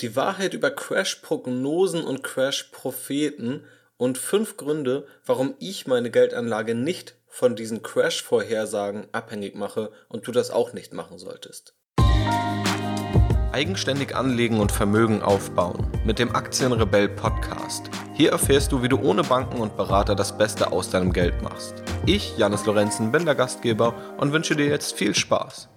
Die Wahrheit über Crash-Prognosen und Crash-Propheten und fünf Gründe, warum ich meine Geldanlage nicht von diesen Crash-Vorhersagen abhängig mache und du das auch nicht machen solltest. Eigenständig anlegen und Vermögen aufbauen mit dem Aktienrebell Podcast. Hier erfährst du, wie du ohne Banken und Berater das Beste aus deinem Geld machst. Ich, Janis Lorenzen, bin der Gastgeber und wünsche dir jetzt viel Spaß.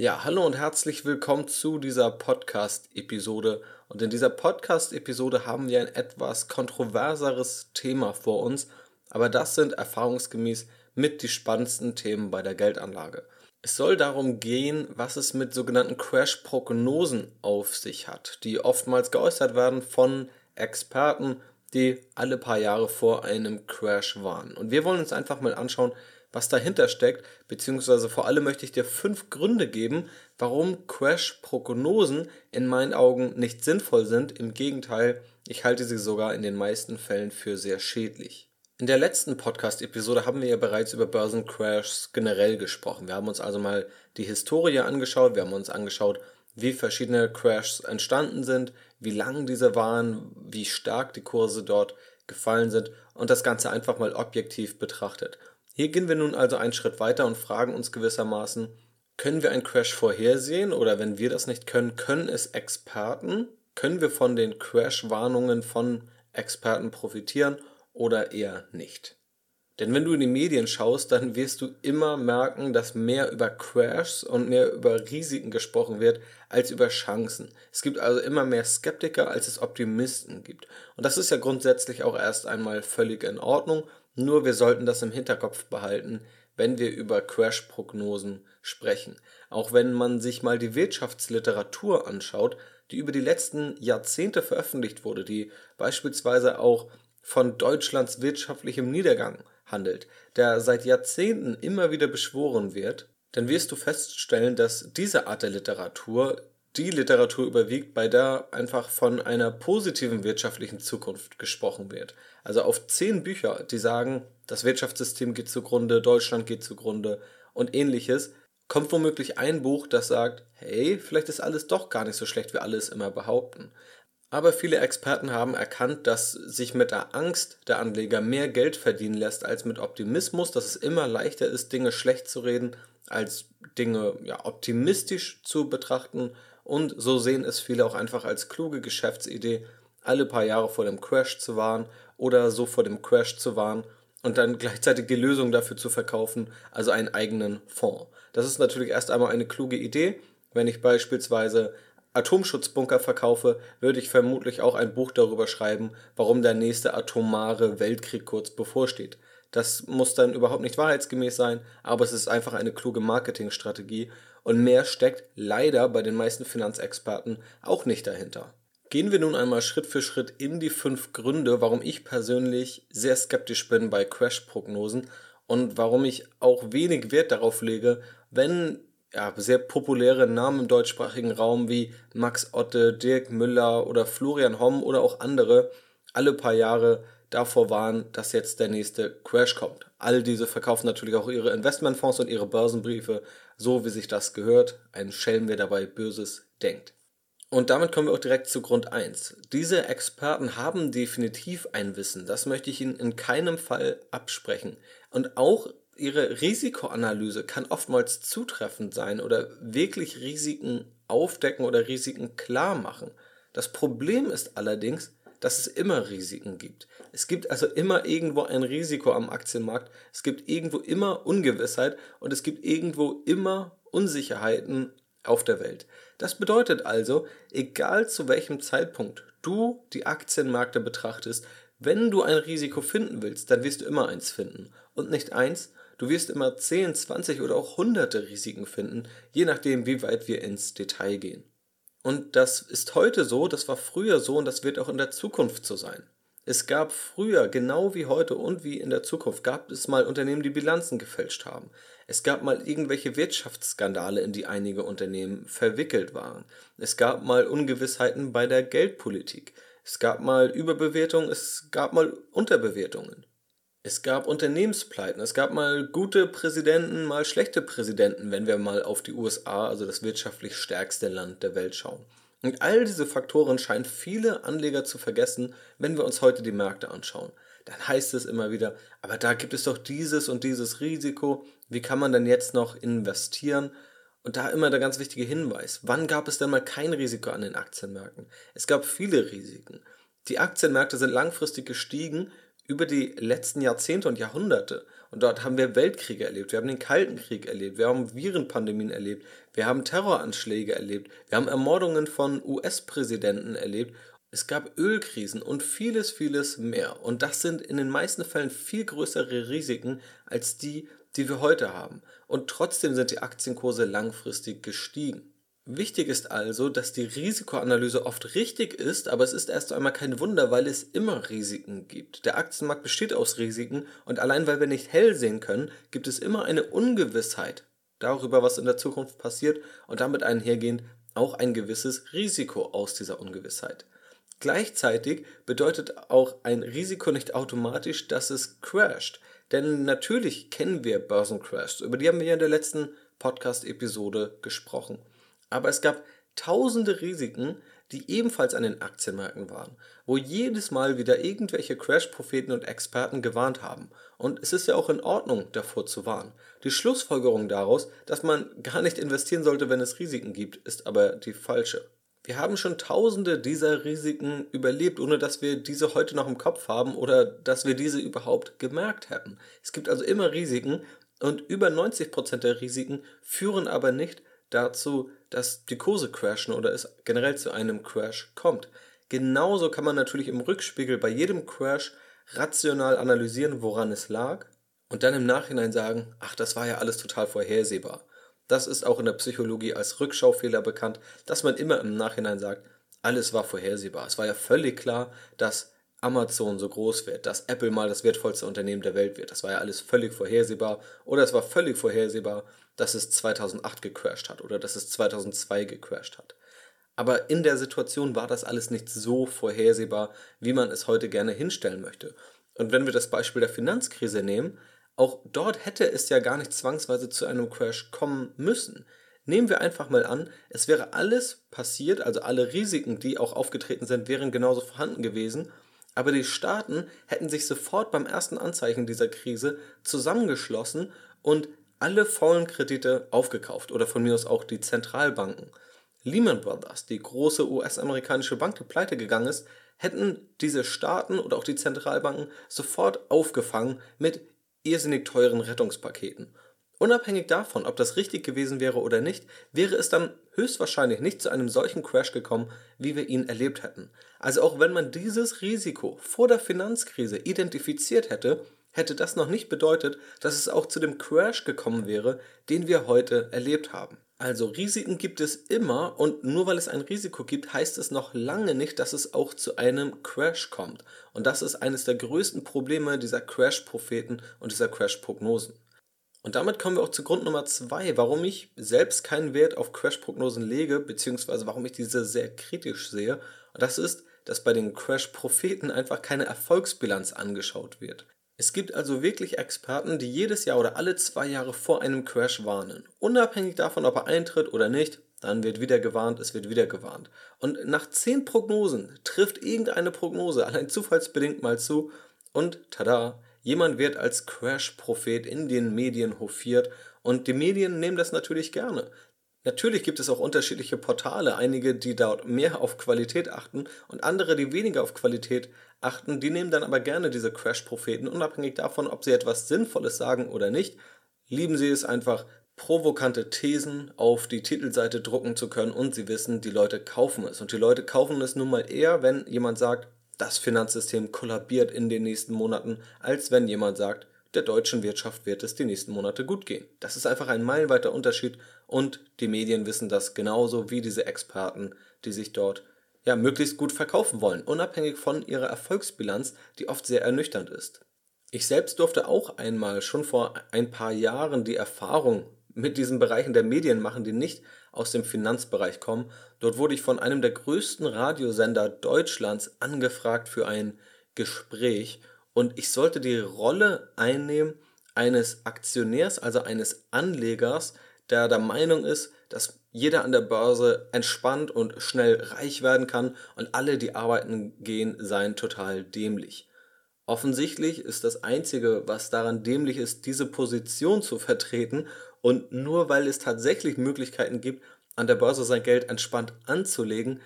Ja, hallo und herzlich willkommen zu dieser Podcast-Episode. Und in dieser Podcast-Episode haben wir ein etwas kontroverseres Thema vor uns, aber das sind erfahrungsgemäß mit die spannendsten Themen bei der Geldanlage. Es soll darum gehen, was es mit sogenannten Crash-Prognosen auf sich hat, die oftmals geäußert werden von Experten, die alle paar Jahre vor einem Crash waren. Und wir wollen uns einfach mal anschauen, was dahinter steckt, beziehungsweise vor allem möchte ich dir fünf Gründe geben, warum Crash-Prognosen in meinen Augen nicht sinnvoll sind. Im Gegenteil, ich halte sie sogar in den meisten Fällen für sehr schädlich. In der letzten Podcast-Episode haben wir ja bereits über Börsencrashs generell gesprochen. Wir haben uns also mal die Historie angeschaut, wir haben uns angeschaut, wie verschiedene Crashs entstanden sind, wie lang diese waren, wie stark die Kurse dort gefallen sind und das Ganze einfach mal objektiv betrachtet. Hier gehen wir nun also einen Schritt weiter und fragen uns gewissermaßen, können wir einen Crash vorhersehen oder wenn wir das nicht können, können es Experten? Können wir von den Crash-Warnungen von Experten profitieren oder eher nicht? Denn wenn du in die Medien schaust, dann wirst du immer merken, dass mehr über Crashs und mehr über Risiken gesprochen wird als über Chancen. Es gibt also immer mehr Skeptiker, als es Optimisten gibt. Und das ist ja grundsätzlich auch erst einmal völlig in Ordnung nur wir sollten das im Hinterkopf behalten, wenn wir über Crash-Prognosen sprechen. Auch wenn man sich mal die Wirtschaftsliteratur anschaut, die über die letzten Jahrzehnte veröffentlicht wurde, die beispielsweise auch von Deutschlands wirtschaftlichem Niedergang handelt, der seit Jahrzehnten immer wieder beschworen wird, dann wirst du feststellen, dass diese Art der Literatur die Literatur überwiegt, bei der einfach von einer positiven wirtschaftlichen Zukunft gesprochen wird. Also auf zehn Bücher, die sagen, das Wirtschaftssystem geht zugrunde, Deutschland geht zugrunde und ähnliches, kommt womöglich ein Buch, das sagt, hey, vielleicht ist alles doch gar nicht so schlecht, wie alle es immer behaupten. Aber viele Experten haben erkannt, dass sich mit der Angst der Anleger mehr Geld verdienen lässt als mit Optimismus, dass es immer leichter ist, Dinge schlecht zu reden, als Dinge ja, optimistisch zu betrachten und so sehen es viele auch einfach als kluge Geschäftsidee, alle paar Jahre vor dem Crash zu warnen oder so vor dem Crash zu warnen und dann gleichzeitig die Lösung dafür zu verkaufen, also einen eigenen Fonds. Das ist natürlich erst einmal eine kluge Idee. Wenn ich beispielsweise Atomschutzbunker verkaufe, würde ich vermutlich auch ein Buch darüber schreiben, warum der nächste atomare Weltkrieg kurz bevorsteht. Das muss dann überhaupt nicht wahrheitsgemäß sein, aber es ist einfach eine kluge Marketingstrategie und mehr steckt leider bei den meisten Finanzexperten auch nicht dahinter. Gehen wir nun einmal Schritt für Schritt in die fünf Gründe, warum ich persönlich sehr skeptisch bin bei Crash-Prognosen und warum ich auch wenig Wert darauf lege, wenn ja, sehr populäre Namen im deutschsprachigen Raum wie Max Otte, Dirk Müller oder Florian Homm oder auch andere alle paar Jahre davor waren, dass jetzt der nächste Crash kommt. All diese verkaufen natürlich auch ihre Investmentfonds und ihre Börsenbriefe, so wie sich das gehört. Ein Schelm, wer dabei Böses denkt. Und damit kommen wir auch direkt zu Grund 1. Diese Experten haben definitiv ein Wissen, das möchte ich Ihnen in keinem Fall absprechen. Und auch ihre Risikoanalyse kann oftmals zutreffend sein oder wirklich Risiken aufdecken oder Risiken klar machen. Das Problem ist allerdings, dass es immer Risiken gibt. Es gibt also immer irgendwo ein Risiko am Aktienmarkt, es gibt irgendwo immer Ungewissheit und es gibt irgendwo immer Unsicherheiten auf der Welt. Das bedeutet also, egal zu welchem Zeitpunkt du die Aktienmärkte betrachtest, wenn du ein Risiko finden willst, dann wirst du immer eins finden. Und nicht eins, du wirst immer 10, 20 oder auch hunderte Risiken finden, je nachdem, wie weit wir ins Detail gehen. Und das ist heute so, das war früher so und das wird auch in der Zukunft so sein. Es gab früher, genau wie heute und wie in der Zukunft, gab es mal Unternehmen, die Bilanzen gefälscht haben. Es gab mal irgendwelche Wirtschaftsskandale, in die einige Unternehmen verwickelt waren. Es gab mal Ungewissheiten bei der Geldpolitik. Es gab mal Überbewertungen, es gab mal Unterbewertungen. Es gab Unternehmenspleiten, es gab mal gute Präsidenten, mal schlechte Präsidenten, wenn wir mal auf die USA, also das wirtschaftlich stärkste Land der Welt schauen. Und all diese Faktoren scheinen viele Anleger zu vergessen, wenn wir uns heute die Märkte anschauen. Dann heißt es immer wieder, aber da gibt es doch dieses und dieses Risiko, wie kann man denn jetzt noch investieren? Und da immer der ganz wichtige Hinweis, wann gab es denn mal kein Risiko an den Aktienmärkten? Es gab viele Risiken. Die Aktienmärkte sind langfristig gestiegen über die letzten Jahrzehnte und Jahrhunderte. Und dort haben wir Weltkriege erlebt, wir haben den Kalten Krieg erlebt, wir haben Virenpandemien erlebt, wir haben Terroranschläge erlebt, wir haben Ermordungen von US-Präsidenten erlebt, es gab Ölkrisen und vieles, vieles mehr. Und das sind in den meisten Fällen viel größere Risiken als die, die wir heute haben. Und trotzdem sind die Aktienkurse langfristig gestiegen. Wichtig ist also, dass die Risikoanalyse oft richtig ist, aber es ist erst einmal kein Wunder, weil es immer Risiken gibt. Der Aktienmarkt besteht aus Risiken und allein weil wir nicht hell sehen können, gibt es immer eine Ungewissheit darüber, was in der Zukunft passiert und damit einhergehend auch ein gewisses Risiko aus dieser Ungewissheit. Gleichzeitig bedeutet auch ein Risiko nicht automatisch, dass es crasht. Denn natürlich kennen wir Börsencrashs, über die haben wir ja in der letzten Podcast-Episode gesprochen. Aber es gab tausende Risiken, die ebenfalls an den Aktienmärkten waren, wo jedes Mal wieder irgendwelche Crash-Propheten und Experten gewarnt haben. Und es ist ja auch in Ordnung, davor zu warnen. Die Schlussfolgerung daraus, dass man gar nicht investieren sollte, wenn es Risiken gibt, ist aber die falsche. Wir haben schon tausende dieser Risiken überlebt, ohne dass wir diese heute noch im Kopf haben oder dass wir diese überhaupt gemerkt hätten. Es gibt also immer Risiken und über 90% der Risiken führen aber nicht dazu, dass die Kurse crashen oder es generell zu einem Crash kommt. Genauso kann man natürlich im Rückspiegel bei jedem Crash rational analysieren, woran es lag und dann im Nachhinein sagen, ach, das war ja alles total vorhersehbar. Das ist auch in der Psychologie als Rückschaufehler bekannt, dass man immer im Nachhinein sagt, alles war vorhersehbar. Es war ja völlig klar, dass Amazon so groß wird, dass Apple mal das wertvollste Unternehmen der Welt wird. Das war ja alles völlig vorhersehbar. Oder es war völlig vorhersehbar, dass es 2008 gecrashed hat oder dass es 2002 gecrashed hat. Aber in der Situation war das alles nicht so vorhersehbar, wie man es heute gerne hinstellen möchte. Und wenn wir das Beispiel der Finanzkrise nehmen, auch dort hätte es ja gar nicht zwangsweise zu einem Crash kommen müssen. Nehmen wir einfach mal an, es wäre alles passiert, also alle Risiken, die auch aufgetreten sind, wären genauso vorhanden gewesen, aber die Staaten hätten sich sofort beim ersten Anzeichen dieser Krise zusammengeschlossen und alle faulen Kredite aufgekauft oder von mir aus auch die Zentralbanken. Lehman Brothers, die große US-amerikanische Bank, die pleite gegangen ist, hätten diese Staaten oder auch die Zentralbanken sofort aufgefangen mit irrsinnig teuren Rettungspaketen. Unabhängig davon, ob das richtig gewesen wäre oder nicht, wäre es dann höchstwahrscheinlich nicht zu einem solchen Crash gekommen, wie wir ihn erlebt hätten. Also auch wenn man dieses Risiko vor der Finanzkrise identifiziert hätte, hätte das noch nicht bedeutet, dass es auch zu dem Crash gekommen wäre, den wir heute erlebt haben. Also Risiken gibt es immer und nur weil es ein Risiko gibt, heißt es noch lange nicht, dass es auch zu einem Crash kommt. Und das ist eines der größten Probleme dieser Crash-Propheten und dieser Crash-Prognosen. Und damit kommen wir auch zu Grund Nummer zwei, warum ich selbst keinen Wert auf Crash-Prognosen lege, beziehungsweise warum ich diese sehr kritisch sehe. Und das ist, dass bei den Crash-Propheten einfach keine Erfolgsbilanz angeschaut wird. Es gibt also wirklich Experten, die jedes Jahr oder alle zwei Jahre vor einem Crash warnen. Unabhängig davon, ob er eintritt oder nicht, dann wird wieder gewarnt, es wird wieder gewarnt. Und nach zehn Prognosen trifft irgendeine Prognose allein zufallsbedingt mal zu und tada, jemand wird als Crash-Prophet in den Medien hofiert und die Medien nehmen das natürlich gerne. Natürlich gibt es auch unterschiedliche Portale, einige, die dort mehr auf Qualität achten und andere, die weniger auf Qualität achten. Die nehmen dann aber gerne diese Crash-Propheten, unabhängig davon, ob sie etwas Sinnvolles sagen oder nicht. Lieben sie es einfach, provokante Thesen auf die Titelseite drucken zu können und sie wissen, die Leute kaufen es. Und die Leute kaufen es nun mal eher, wenn jemand sagt, das Finanzsystem kollabiert in den nächsten Monaten, als wenn jemand sagt, der deutschen Wirtschaft wird es die nächsten Monate gut gehen. Das ist einfach ein meilenweiter Unterschied und die Medien wissen das genauso wie diese Experten, die sich dort ja möglichst gut verkaufen wollen, unabhängig von ihrer Erfolgsbilanz, die oft sehr ernüchternd ist. Ich selbst durfte auch einmal schon vor ein paar Jahren die Erfahrung mit diesen Bereichen der Medien machen, die nicht aus dem Finanzbereich kommen. Dort wurde ich von einem der größten Radiosender Deutschlands angefragt für ein Gespräch und ich sollte die Rolle einnehmen eines Aktionärs, also eines Anlegers, der der Meinung ist, dass jeder an der Börse entspannt und schnell reich werden kann und alle, die arbeiten gehen, seien total dämlich. Offensichtlich ist das Einzige, was daran dämlich ist, diese Position zu vertreten und nur weil es tatsächlich Möglichkeiten gibt, an der Börse sein Geld entspannt anzulegen,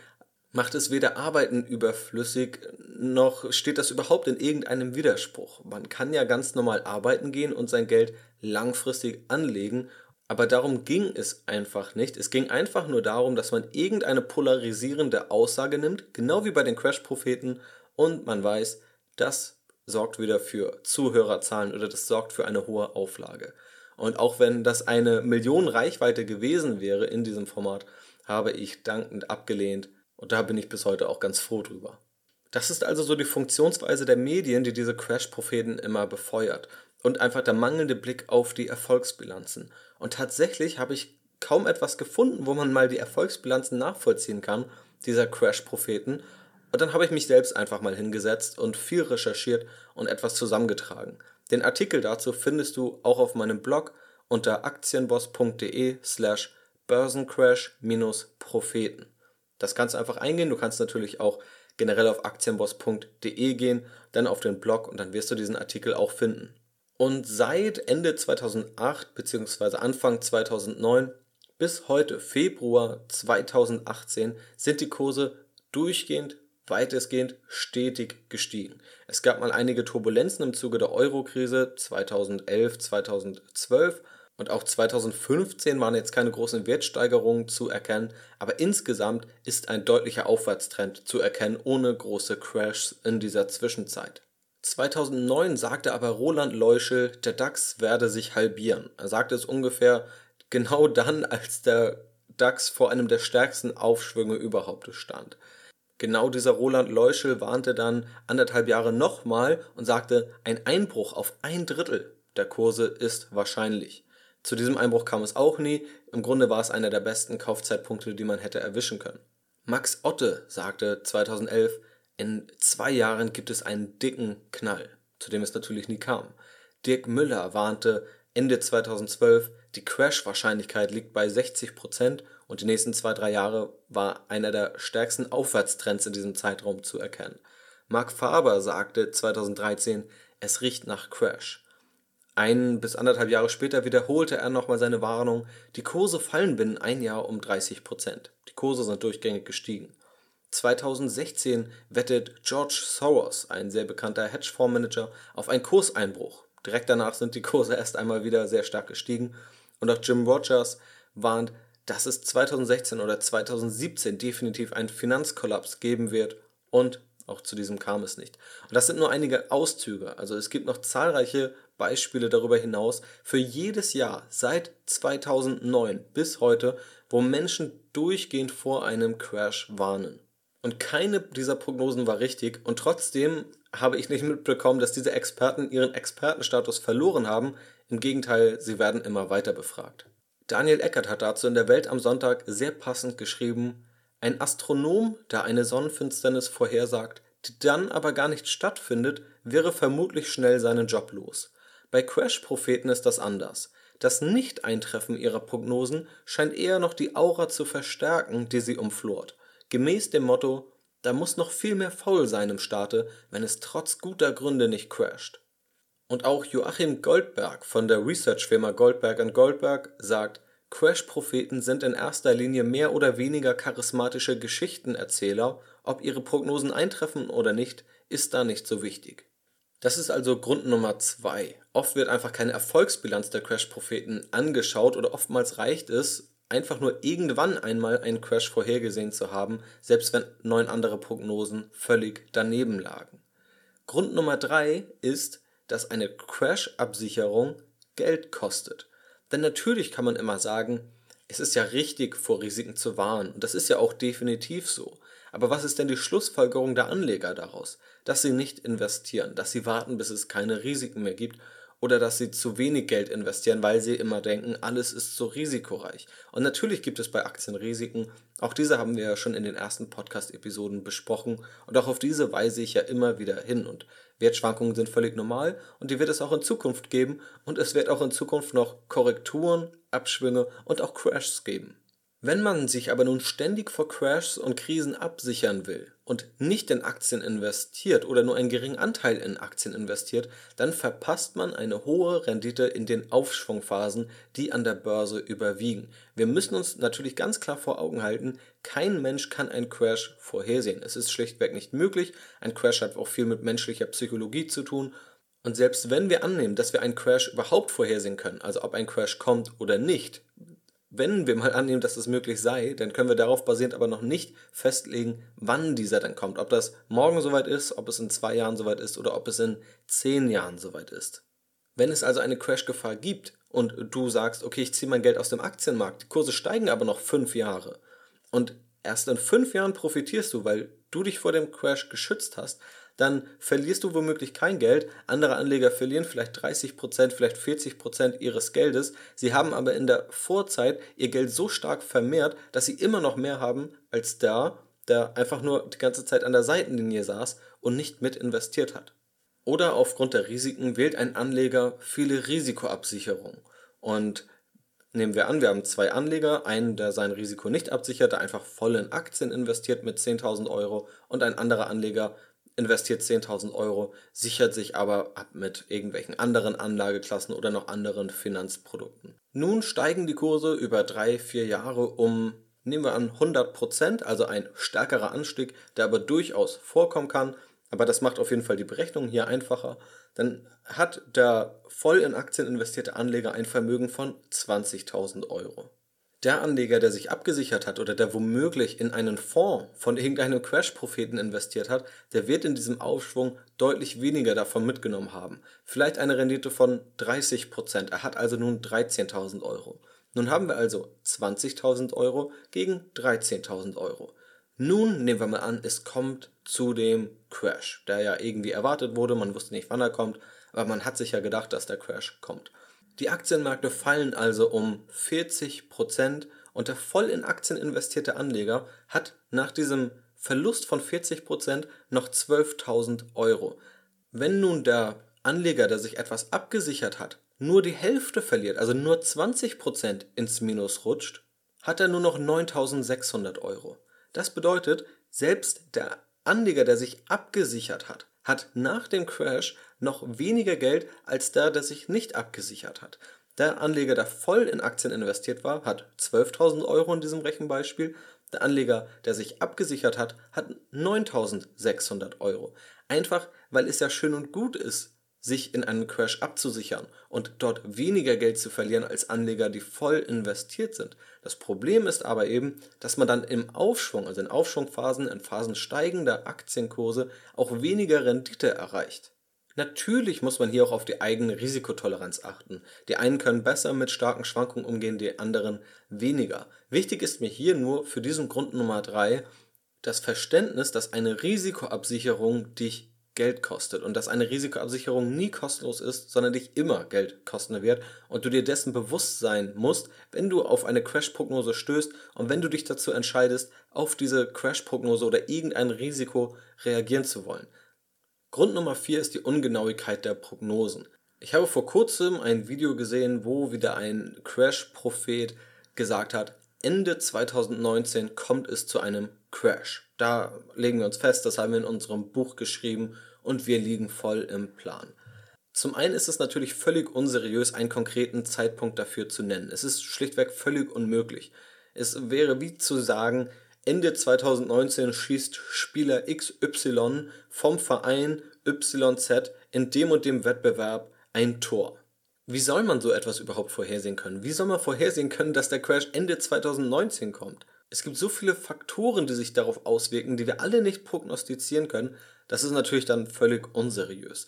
macht es weder Arbeiten überflüssig, noch steht das überhaupt in irgendeinem Widerspruch. Man kann ja ganz normal arbeiten gehen und sein Geld langfristig anlegen aber darum ging es einfach nicht. Es ging einfach nur darum, dass man irgendeine polarisierende Aussage nimmt, genau wie bei den Crash-Propheten, und man weiß, das sorgt wieder für Zuhörerzahlen oder das sorgt für eine hohe Auflage. Und auch wenn das eine Million Reichweite gewesen wäre in diesem Format, habe ich dankend abgelehnt und da bin ich bis heute auch ganz froh drüber. Das ist also so die Funktionsweise der Medien, die diese Crash-Propheten immer befeuert und einfach der mangelnde Blick auf die Erfolgsbilanzen. Und tatsächlich habe ich kaum etwas gefunden, wo man mal die Erfolgsbilanzen nachvollziehen kann, dieser Crash-Propheten. Und dann habe ich mich selbst einfach mal hingesetzt und viel recherchiert und etwas zusammengetragen. Den Artikel dazu findest du auch auf meinem Blog unter aktienboss.de slash börsencrash-propheten. Das kannst du einfach eingehen. Du kannst natürlich auch generell auf aktienboss.de gehen, dann auf den Blog und dann wirst du diesen Artikel auch finden. Und seit Ende 2008 bzw. Anfang 2009 bis heute Februar 2018 sind die Kurse durchgehend weitestgehend stetig gestiegen. Es gab mal einige Turbulenzen im Zuge der Euro-Krise 2011, 2012 und auch 2015 waren jetzt keine großen Wertsteigerungen zu erkennen, aber insgesamt ist ein deutlicher Aufwärtstrend zu erkennen, ohne große Crashs in dieser Zwischenzeit. 2009 sagte aber Roland Leuschel, der DAX werde sich halbieren. Er sagte es ungefähr genau dann, als der DAX vor einem der stärksten Aufschwünge überhaupt stand. Genau dieser Roland Leuschel warnte dann anderthalb Jahre nochmal und sagte, ein Einbruch auf ein Drittel der Kurse ist wahrscheinlich. Zu diesem Einbruch kam es auch nie. Im Grunde war es einer der besten Kaufzeitpunkte, die man hätte erwischen können. Max Otte sagte 2011, in zwei Jahren gibt es einen dicken Knall, zu dem es natürlich nie kam. Dirk Müller warnte Ende 2012, die Crash-Wahrscheinlichkeit liegt bei 60% und die nächsten zwei, drei Jahre war einer der stärksten Aufwärtstrends in diesem Zeitraum zu erkennen. Mark Faber sagte 2013, es riecht nach Crash. Ein bis anderthalb Jahre später wiederholte er nochmal seine Warnung, die Kurse fallen binnen ein Jahr um 30%. Die Kurse sind durchgängig gestiegen. 2016 wettet George Soros, ein sehr bekannter Hedgefondsmanager, auf einen Kurseinbruch. Direkt danach sind die Kurse erst einmal wieder sehr stark gestiegen. Und auch Jim Rogers warnt, dass es 2016 oder 2017 definitiv einen Finanzkollaps geben wird. Und auch zu diesem kam es nicht. Und das sind nur einige Auszüge. Also es gibt noch zahlreiche Beispiele darüber hinaus für jedes Jahr seit 2009 bis heute, wo Menschen durchgehend vor einem Crash warnen. Und keine dieser Prognosen war richtig und trotzdem habe ich nicht mitbekommen, dass diese Experten ihren Expertenstatus verloren haben. Im Gegenteil, sie werden immer weiter befragt. Daniel Eckert hat dazu in der Welt am Sonntag sehr passend geschrieben, ein Astronom, der eine Sonnenfinsternis vorhersagt, die dann aber gar nicht stattfindet, wäre vermutlich schnell seinen Job los. Bei Crash-Propheten ist das anders. Das Nicht-Eintreffen ihrer Prognosen scheint eher noch die Aura zu verstärken, die sie umflort gemäß dem Motto, da muss noch viel mehr faul sein im Staate, wenn es trotz guter Gründe nicht crasht. Und auch Joachim Goldberg von der Research-Firma Goldberg Goldberg sagt, Crash-Propheten sind in erster Linie mehr oder weniger charismatische Geschichtenerzähler, ob ihre Prognosen eintreffen oder nicht, ist da nicht so wichtig. Das ist also Grund Nummer zwei. Oft wird einfach keine Erfolgsbilanz der Crash-Propheten angeschaut oder oftmals reicht es, einfach nur irgendwann einmal einen Crash vorhergesehen zu haben, selbst wenn neun andere Prognosen völlig daneben lagen. Grund Nummer drei ist, dass eine Crash-Absicherung Geld kostet. Denn natürlich kann man immer sagen, es ist ja richtig, vor Risiken zu warnen. Und das ist ja auch definitiv so. Aber was ist denn die Schlussfolgerung der Anleger daraus? Dass sie nicht investieren, dass sie warten, bis es keine Risiken mehr gibt oder dass sie zu wenig Geld investieren, weil sie immer denken, alles ist so risikoreich. Und natürlich gibt es bei Aktien Risiken. Auch diese haben wir ja schon in den ersten Podcast-Episoden besprochen. Und auch auf diese weise ich ja immer wieder hin. Und Wertschwankungen sind völlig normal und die wird es auch in Zukunft geben. Und es wird auch in Zukunft noch Korrekturen, Abschwünge und auch Crashs geben. Wenn man sich aber nun ständig vor Crashs und Krisen absichern will und nicht in Aktien investiert oder nur einen geringen Anteil in Aktien investiert, dann verpasst man eine hohe Rendite in den Aufschwungphasen, die an der Börse überwiegen. Wir müssen uns natürlich ganz klar vor Augen halten, kein Mensch kann einen Crash vorhersehen. Es ist schlichtweg nicht möglich. Ein Crash hat auch viel mit menschlicher Psychologie zu tun. Und selbst wenn wir annehmen, dass wir einen Crash überhaupt vorhersehen können, also ob ein Crash kommt oder nicht, wenn wir mal annehmen, dass es möglich sei, dann können wir darauf basierend aber noch nicht festlegen, wann dieser dann kommt. Ob das morgen soweit ist, ob es in zwei Jahren soweit ist oder ob es in zehn Jahren soweit ist. Wenn es also eine Crash-Gefahr gibt und du sagst, okay, ich ziehe mein Geld aus dem Aktienmarkt, die Kurse steigen aber noch fünf Jahre und erst in fünf Jahren profitierst du, weil du dich vor dem Crash geschützt hast, dann verlierst du womöglich kein Geld. Andere Anleger verlieren vielleicht 30%, vielleicht 40% ihres Geldes. Sie haben aber in der Vorzeit ihr Geld so stark vermehrt, dass sie immer noch mehr haben als der, der einfach nur die ganze Zeit an der Seitenlinie saß und nicht mit investiert hat. Oder aufgrund der Risiken wählt ein Anleger viele Risikoabsicherungen. Und nehmen wir an, wir haben zwei Anleger, einen, der sein Risiko nicht absichert, der einfach voll in Aktien investiert mit 10.000 Euro und ein anderer Anleger, investiert 10.000 Euro, sichert sich aber ab mit irgendwelchen anderen Anlageklassen oder noch anderen Finanzprodukten. Nun steigen die Kurse über drei, vier Jahre um, nehmen wir an, 100 Prozent, also ein stärkerer Anstieg, der aber durchaus vorkommen kann. Aber das macht auf jeden Fall die Berechnung hier einfacher. Dann hat der voll in Aktien investierte Anleger ein Vermögen von 20.000 Euro der Anleger, der sich abgesichert hat oder der womöglich in einen Fonds von irgendeinem Crash-Propheten investiert hat, der wird in diesem Aufschwung deutlich weniger davon mitgenommen haben. Vielleicht eine Rendite von 30 Prozent. Er hat also nun 13.000 Euro. Nun haben wir also 20.000 Euro gegen 13.000 Euro. Nun nehmen wir mal an, es kommt zu dem Crash, der ja irgendwie erwartet wurde. Man wusste nicht, wann er kommt, aber man hat sich ja gedacht, dass der Crash kommt. Die Aktienmärkte fallen also um 40 Prozent und der voll in Aktien investierte Anleger hat nach diesem Verlust von 40 Prozent noch 12.000 Euro. Wenn nun der Anleger, der sich etwas abgesichert hat, nur die Hälfte verliert, also nur 20 Prozent ins Minus rutscht, hat er nur noch 9.600 Euro. Das bedeutet, selbst der Anleger, der sich abgesichert hat, hat nach dem Crash noch weniger Geld als der, der sich nicht abgesichert hat. Der Anleger, der voll in Aktien investiert war, hat 12.000 Euro in diesem Rechenbeispiel. Der Anleger, der sich abgesichert hat, hat 9.600 Euro. Einfach, weil es ja schön und gut ist, sich in einem Crash abzusichern und dort weniger Geld zu verlieren als Anleger, die voll investiert sind. Das Problem ist aber eben, dass man dann im Aufschwung, also in Aufschwungphasen, in Phasen steigender Aktienkurse auch weniger Rendite erreicht. Natürlich muss man hier auch auf die eigene Risikotoleranz achten. Die einen können besser mit starken Schwankungen umgehen, die anderen weniger. Wichtig ist mir hier nur für diesen Grund Nummer drei das Verständnis, dass eine Risikoabsicherung dich Geld kostet und dass eine Risikoabsicherung nie kostenlos ist, sondern dich immer Geld kosten wird und du dir dessen bewusst sein musst, wenn du auf eine Crash-Prognose stößt und wenn du dich dazu entscheidest, auf diese Crash-Prognose oder irgendein Risiko reagieren zu wollen. Grund Nummer 4 ist die Ungenauigkeit der Prognosen. Ich habe vor kurzem ein Video gesehen, wo wieder ein Crash-Prophet gesagt hat, Ende 2019 kommt es zu einem Crash. Da legen wir uns fest, das haben wir in unserem Buch geschrieben und wir liegen voll im Plan. Zum einen ist es natürlich völlig unseriös, einen konkreten Zeitpunkt dafür zu nennen. Es ist schlichtweg völlig unmöglich. Es wäre wie zu sagen, Ende 2019 schießt Spieler XY vom Verein YZ in dem und dem Wettbewerb ein Tor. Wie soll man so etwas überhaupt vorhersehen können? Wie soll man vorhersehen können, dass der Crash Ende 2019 kommt? Es gibt so viele Faktoren, die sich darauf auswirken, die wir alle nicht prognostizieren können. Das ist natürlich dann völlig unseriös.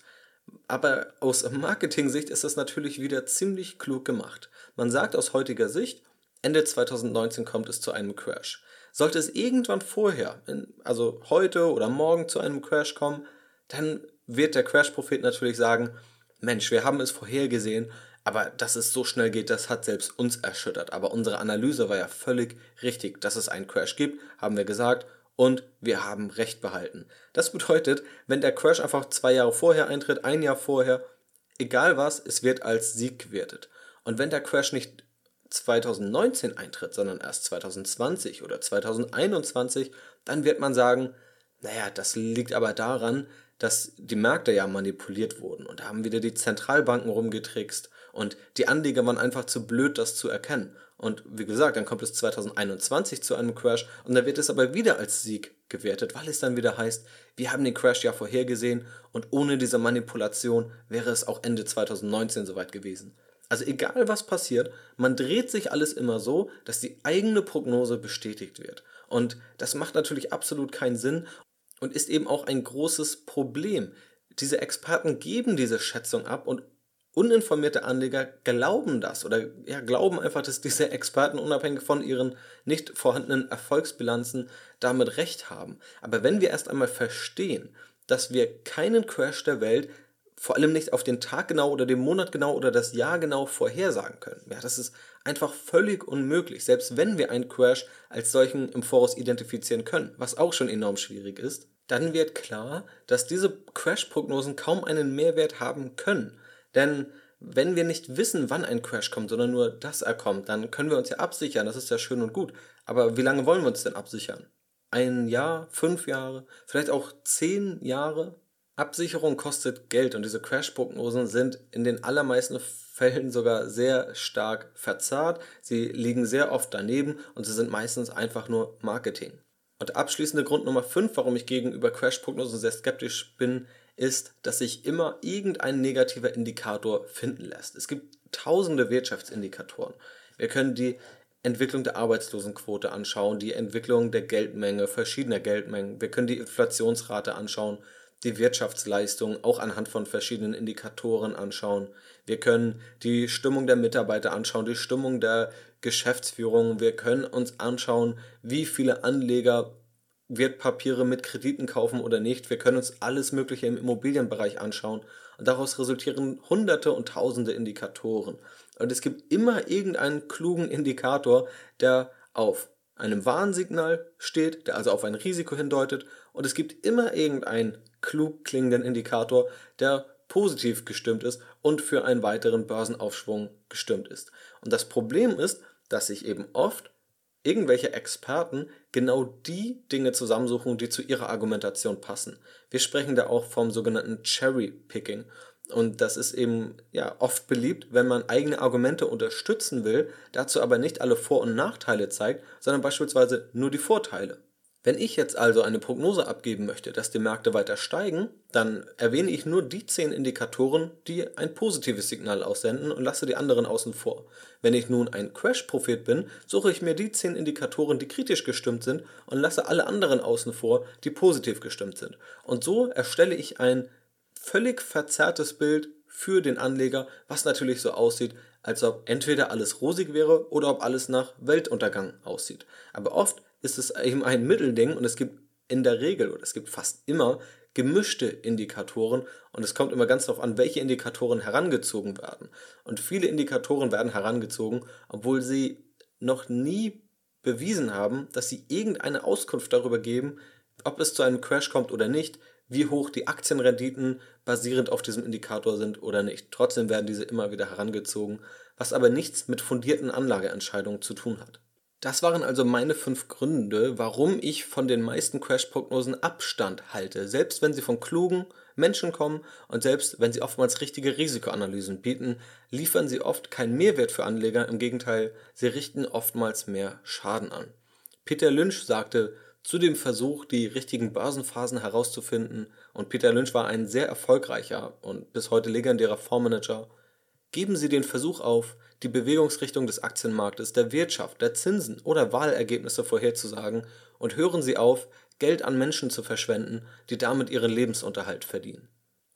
Aber aus Marketing-Sicht ist das natürlich wieder ziemlich klug gemacht. Man sagt aus heutiger Sicht, Ende 2019 kommt es zu einem Crash. Sollte es irgendwann vorher, also heute oder morgen zu einem Crash kommen, dann wird der Crash-Prophet natürlich sagen, Mensch, wir haben es vorhergesehen, aber dass es so schnell geht, das hat selbst uns erschüttert. Aber unsere Analyse war ja völlig richtig. Dass es einen Crash gibt, haben wir gesagt und wir haben Recht behalten. Das bedeutet, wenn der Crash einfach zwei Jahre vorher eintritt, ein Jahr vorher, egal was, es wird als Sieg gewertet. Und wenn der Crash nicht 2019 eintritt, sondern erst 2020 oder 2021, dann wird man sagen, naja, das liegt aber daran, dass die Märkte ja manipuliert wurden und da haben wieder die Zentralbanken rumgetrickst und die Anleger waren einfach zu blöd, das zu erkennen. Und wie gesagt, dann kommt es 2021 zu einem Crash und dann wird es aber wieder als Sieg gewertet, weil es dann wieder heißt, wir haben den Crash ja vorhergesehen und ohne diese Manipulation wäre es auch Ende 2019 soweit gewesen. Also egal was passiert, man dreht sich alles immer so, dass die eigene Prognose bestätigt wird. Und das macht natürlich absolut keinen Sinn und ist eben auch ein großes Problem. Diese Experten geben diese Schätzung ab und uninformierte Anleger glauben das oder ja, glauben einfach, dass diese Experten unabhängig von ihren nicht vorhandenen Erfolgsbilanzen damit recht haben. Aber wenn wir erst einmal verstehen, dass wir keinen Crash der Welt vor allem nicht auf den Tag genau oder den Monat genau oder das Jahr genau vorhersagen können. Ja, das ist einfach völlig unmöglich, selbst wenn wir einen Crash als solchen im Voraus identifizieren können, was auch schon enorm schwierig ist. Dann wird klar, dass diese Crash-Prognosen kaum einen Mehrwert haben können denn wenn wir nicht wissen, wann ein Crash kommt, sondern nur, dass er kommt, dann können wir uns ja absichern. Das ist ja schön und gut. Aber wie lange wollen wir uns denn absichern? Ein Jahr, fünf Jahre, vielleicht auch zehn Jahre? Absicherung kostet Geld und diese Crash-Prognosen sind in den allermeisten Fällen sogar sehr stark verzahrt. Sie liegen sehr oft daneben und sie sind meistens einfach nur Marketing. Und abschließende Grund Nummer 5, warum ich gegenüber Crash-Prognosen sehr skeptisch bin, ist, dass sich immer irgendein negativer Indikator finden lässt. Es gibt tausende Wirtschaftsindikatoren. Wir können die Entwicklung der Arbeitslosenquote anschauen, die Entwicklung der Geldmenge, verschiedener Geldmengen. Wir können die Inflationsrate anschauen, die Wirtschaftsleistung auch anhand von verschiedenen Indikatoren anschauen. Wir können die Stimmung der Mitarbeiter anschauen, die Stimmung der Geschäftsführung. Wir können uns anschauen, wie viele Anleger Wertpapiere mit Krediten kaufen oder nicht. Wir können uns alles Mögliche im Immobilienbereich anschauen und daraus resultieren hunderte und tausende Indikatoren. Und es gibt immer irgendeinen klugen Indikator, der auf einem Warnsignal steht, der also auf ein Risiko hindeutet. Und es gibt immer irgendeinen klug klingenden Indikator, der positiv gestimmt ist und für einen weiteren Börsenaufschwung gestimmt ist. Und das Problem ist, dass sich eben oft irgendwelche Experten genau die Dinge zusammensuchen, die zu ihrer Argumentation passen. Wir sprechen da auch vom sogenannten Cherry Picking. Und das ist eben ja oft beliebt, wenn man eigene Argumente unterstützen will, dazu aber nicht alle Vor- und Nachteile zeigt, sondern beispielsweise nur die Vorteile. Wenn ich jetzt also eine Prognose abgeben möchte, dass die Märkte weiter steigen, dann erwähne ich nur die 10 Indikatoren, die ein positives Signal aussenden und lasse die anderen außen vor. Wenn ich nun ein Crash-Prophet bin, suche ich mir die 10 Indikatoren, die kritisch gestimmt sind und lasse alle anderen außen vor, die positiv gestimmt sind. Und so erstelle ich ein völlig verzerrtes Bild für den Anleger, was natürlich so aussieht, als ob entweder alles rosig wäre oder ob alles nach Weltuntergang aussieht. Aber oft ist es eben ein Mittelding und es gibt in der Regel oder es gibt fast immer gemischte Indikatoren und es kommt immer ganz darauf an, welche Indikatoren herangezogen werden. Und viele Indikatoren werden herangezogen, obwohl sie noch nie bewiesen haben, dass sie irgendeine Auskunft darüber geben, ob es zu einem Crash kommt oder nicht, wie hoch die Aktienrenditen basierend auf diesem Indikator sind oder nicht. Trotzdem werden diese immer wieder herangezogen, was aber nichts mit fundierten Anlageentscheidungen zu tun hat. Das waren also meine fünf Gründe, warum ich von den meisten Crash-Prognosen Abstand halte, selbst wenn sie von klugen Menschen kommen und selbst wenn sie oftmals richtige Risikoanalysen bieten, liefern sie oft keinen Mehrwert für Anleger, im Gegenteil, sie richten oftmals mehr Schaden an. Peter Lynch sagte zu dem Versuch, die richtigen Börsenphasen herauszufinden, und Peter Lynch war ein sehr erfolgreicher und bis heute legendärer Fondsmanager, geben Sie den Versuch auf, die Bewegungsrichtung des Aktienmarktes, der Wirtschaft, der Zinsen oder Wahlergebnisse vorherzusagen und hören Sie auf, Geld an Menschen zu verschwenden, die damit ihren Lebensunterhalt verdienen.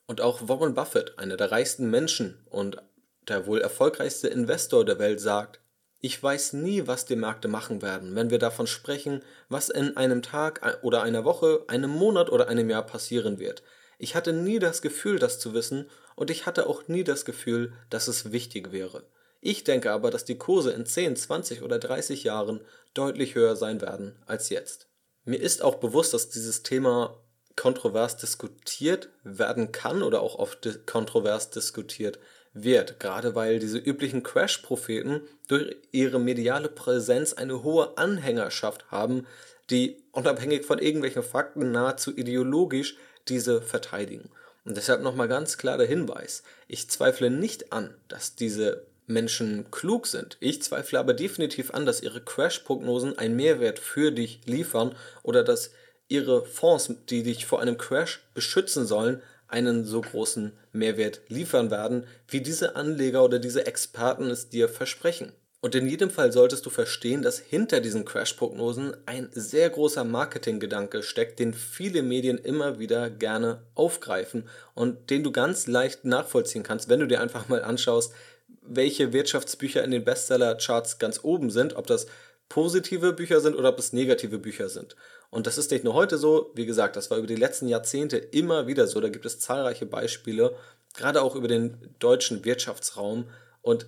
Und auch Warren Buffett, einer der reichsten Menschen und der wohl erfolgreichste Investor der Welt, sagt, ich weiß nie, was die Märkte machen werden, wenn wir davon sprechen, was in einem Tag oder einer Woche, einem Monat oder einem Jahr passieren wird. Ich hatte nie das Gefühl, das zu wissen, und ich hatte auch nie das Gefühl, dass es wichtig wäre. Ich denke aber, dass die Kurse in 10, 20 oder 30 Jahren deutlich höher sein werden als jetzt. Mir ist auch bewusst, dass dieses Thema kontrovers diskutiert werden kann oder auch oft kontrovers diskutiert Wert, gerade weil diese üblichen Crash-Propheten durch ihre mediale Präsenz eine hohe Anhängerschaft haben, die unabhängig von irgendwelchen Fakten nahezu ideologisch diese verteidigen. Und deshalb nochmal ganz klar der Hinweis, ich zweifle nicht an, dass diese Menschen klug sind. Ich zweifle aber definitiv an, dass ihre Crash-Prognosen einen Mehrwert für dich liefern oder dass ihre Fonds, die dich vor einem Crash beschützen sollen, einen so großen Mehrwert liefern werden, wie diese Anleger oder diese Experten es dir versprechen. Und in jedem Fall solltest du verstehen, dass hinter diesen Crash-Prognosen ein sehr großer Marketinggedanke steckt, den viele Medien immer wieder gerne aufgreifen und den du ganz leicht nachvollziehen kannst, wenn du dir einfach mal anschaust, welche Wirtschaftsbücher in den Bestseller-Charts ganz oben sind, ob das positive Bücher sind oder ob es negative Bücher sind. Und das ist nicht nur heute so, wie gesagt, das war über die letzten Jahrzehnte immer wieder so. Da gibt es zahlreiche Beispiele, gerade auch über den deutschen Wirtschaftsraum. Und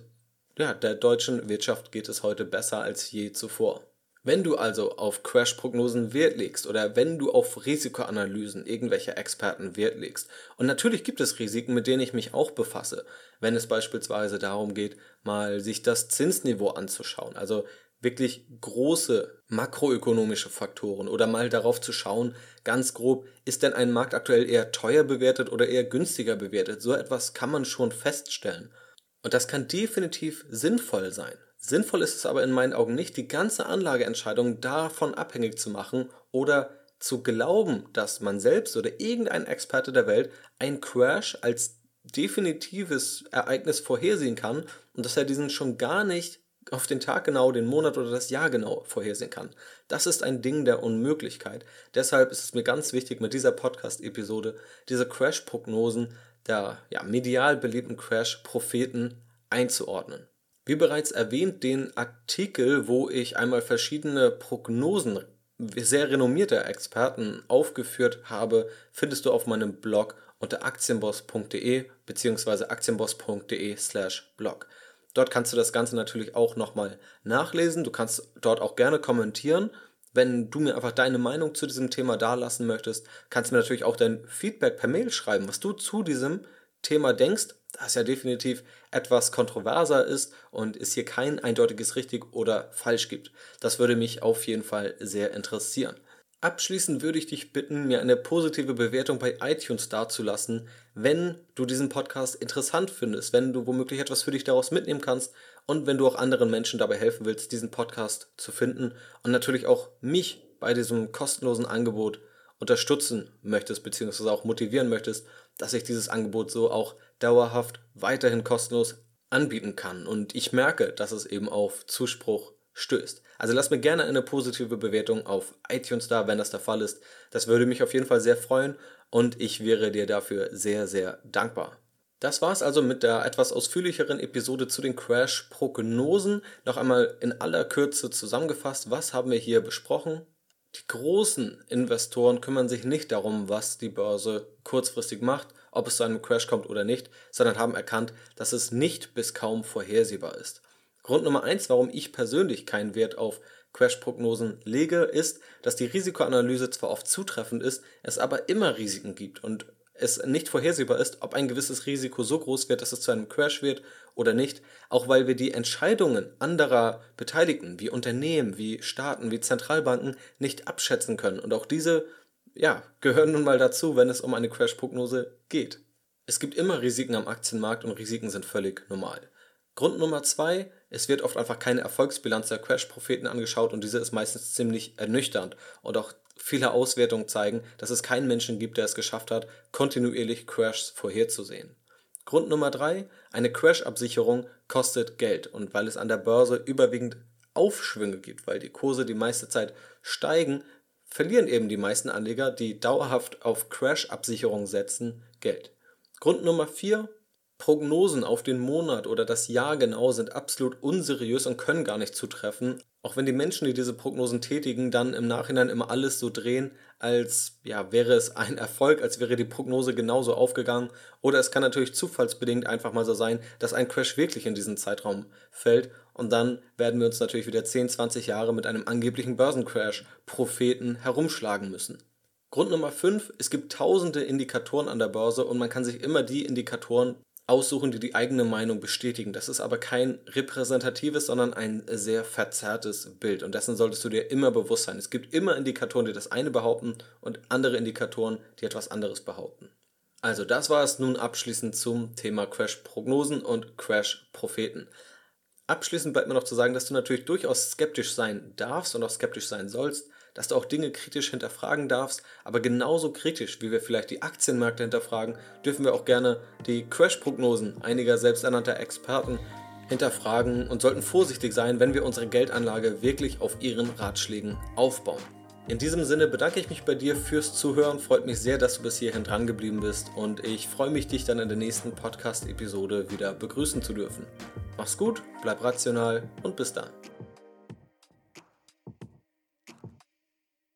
ja, der deutschen Wirtschaft geht es heute besser als je zuvor. Wenn du also auf Crash-Prognosen Wert legst oder wenn du auf Risikoanalysen irgendwelcher Experten Wert legst, und natürlich gibt es Risiken, mit denen ich mich auch befasse, wenn es beispielsweise darum geht, mal sich das Zinsniveau anzuschauen, also wirklich große makroökonomische Faktoren oder mal darauf zu schauen, ganz grob, ist denn ein Markt aktuell eher teuer bewertet oder eher günstiger bewertet? So etwas kann man schon feststellen. Und das kann definitiv sinnvoll sein. Sinnvoll ist es aber in meinen Augen nicht, die ganze Anlageentscheidung davon abhängig zu machen oder zu glauben, dass man selbst oder irgendein Experte der Welt ein Crash als definitives Ereignis vorhersehen kann und dass er diesen schon gar nicht auf den Tag genau, den Monat oder das Jahr genau vorhersehen kann. Das ist ein Ding der Unmöglichkeit. Deshalb ist es mir ganz wichtig, mit dieser Podcast-Episode diese Crash-Prognosen der ja, medial beliebten Crash-Propheten einzuordnen. Wie bereits erwähnt, den Artikel, wo ich einmal verschiedene Prognosen sehr renommierter Experten aufgeführt habe, findest du auf meinem Blog unter aktienboss.de bzw. aktienboss.de slash blog. Dort kannst du das Ganze natürlich auch nochmal nachlesen. Du kannst dort auch gerne kommentieren. Wenn du mir einfach deine Meinung zu diesem Thema dalassen möchtest, kannst du mir natürlich auch dein Feedback per Mail schreiben, was du zu diesem Thema denkst, das ja definitiv etwas kontroverser ist und es hier kein eindeutiges richtig oder falsch gibt. Das würde mich auf jeden Fall sehr interessieren. Abschließend würde ich dich bitten, mir eine positive Bewertung bei iTunes dazulassen, wenn du diesen Podcast interessant findest, wenn du womöglich etwas für dich daraus mitnehmen kannst und wenn du auch anderen Menschen dabei helfen willst, diesen Podcast zu finden und natürlich auch mich bei diesem kostenlosen Angebot unterstützen möchtest, beziehungsweise auch motivieren möchtest, dass ich dieses Angebot so auch dauerhaft weiterhin kostenlos anbieten kann. Und ich merke, dass es eben auf Zuspruch stößt. Also lass mir gerne eine positive Bewertung auf iTunes da, wenn das der Fall ist. Das würde mich auf jeden Fall sehr freuen und ich wäre dir dafür sehr, sehr dankbar. Das war es also mit der etwas ausführlicheren Episode zu den Crash-Prognosen. Noch einmal in aller Kürze zusammengefasst, was haben wir hier besprochen? Die großen Investoren kümmern sich nicht darum, was die Börse kurzfristig macht, ob es zu einem Crash kommt oder nicht, sondern haben erkannt, dass es nicht bis kaum vorhersehbar ist. Grund Nummer eins, warum ich persönlich keinen Wert auf Crash-Prognosen lege, ist, dass die Risikoanalyse zwar oft zutreffend ist, es aber immer Risiken gibt und es nicht vorhersehbar ist, ob ein gewisses Risiko so groß wird, dass es zu einem Crash wird oder nicht, auch weil wir die Entscheidungen anderer Beteiligten, wie Unternehmen, wie Staaten, wie Zentralbanken nicht abschätzen können. Und auch diese, ja, gehören nun mal dazu, wenn es um eine Crash-Prognose geht. Es gibt immer Risiken am Aktienmarkt und Risiken sind völlig normal. Grund Nummer zwei, es wird oft einfach keine Erfolgsbilanz der Crash-Propheten angeschaut und diese ist meistens ziemlich ernüchternd. Und auch viele Auswertungen zeigen, dass es keinen Menschen gibt, der es geschafft hat, kontinuierlich Crashs vorherzusehen. Grund Nummer drei, eine Crash-Absicherung kostet Geld und weil es an der Börse überwiegend Aufschwünge gibt, weil die Kurse die meiste Zeit steigen, verlieren eben die meisten Anleger, die dauerhaft auf Crash-Absicherung setzen, Geld. Grund Nummer vier, Prognosen auf den Monat oder das Jahr genau sind absolut unseriös und können gar nicht zutreffen. Auch wenn die Menschen, die diese Prognosen tätigen, dann im Nachhinein immer alles so drehen, als ja, wäre es ein Erfolg, als wäre die Prognose genauso aufgegangen. Oder es kann natürlich zufallsbedingt einfach mal so sein, dass ein Crash wirklich in diesen Zeitraum fällt. Und dann werden wir uns natürlich wieder 10, 20 Jahre mit einem angeblichen Börsencrash-Propheten herumschlagen müssen. Grund Nummer 5, es gibt tausende Indikatoren an der Börse und man kann sich immer die Indikatoren aussuchen, die die eigene Meinung bestätigen. Das ist aber kein repräsentatives, sondern ein sehr verzerrtes Bild. Und dessen solltest du dir immer bewusst sein. Es gibt immer Indikatoren, die das eine behaupten und andere Indikatoren, die etwas anderes behaupten. Also das war es nun abschließend zum Thema Crash-Prognosen und Crash-Propheten. Abschließend bleibt mir noch zu sagen, dass du natürlich durchaus skeptisch sein darfst und auch skeptisch sein sollst, dass du auch Dinge kritisch hinterfragen darfst, aber genauso kritisch, wie wir vielleicht die Aktienmärkte hinterfragen, dürfen wir auch gerne die Crash-Prognosen einiger selbsternannter Experten hinterfragen und sollten vorsichtig sein, wenn wir unsere Geldanlage wirklich auf ihren Ratschlägen aufbauen. In diesem Sinne bedanke ich mich bei dir fürs Zuhören. Freut mich sehr, dass du bis hierhin dran geblieben bist und ich freue mich, dich dann in der nächsten Podcast-Episode wieder begrüßen zu dürfen. Mach's gut, bleib rational und bis dann.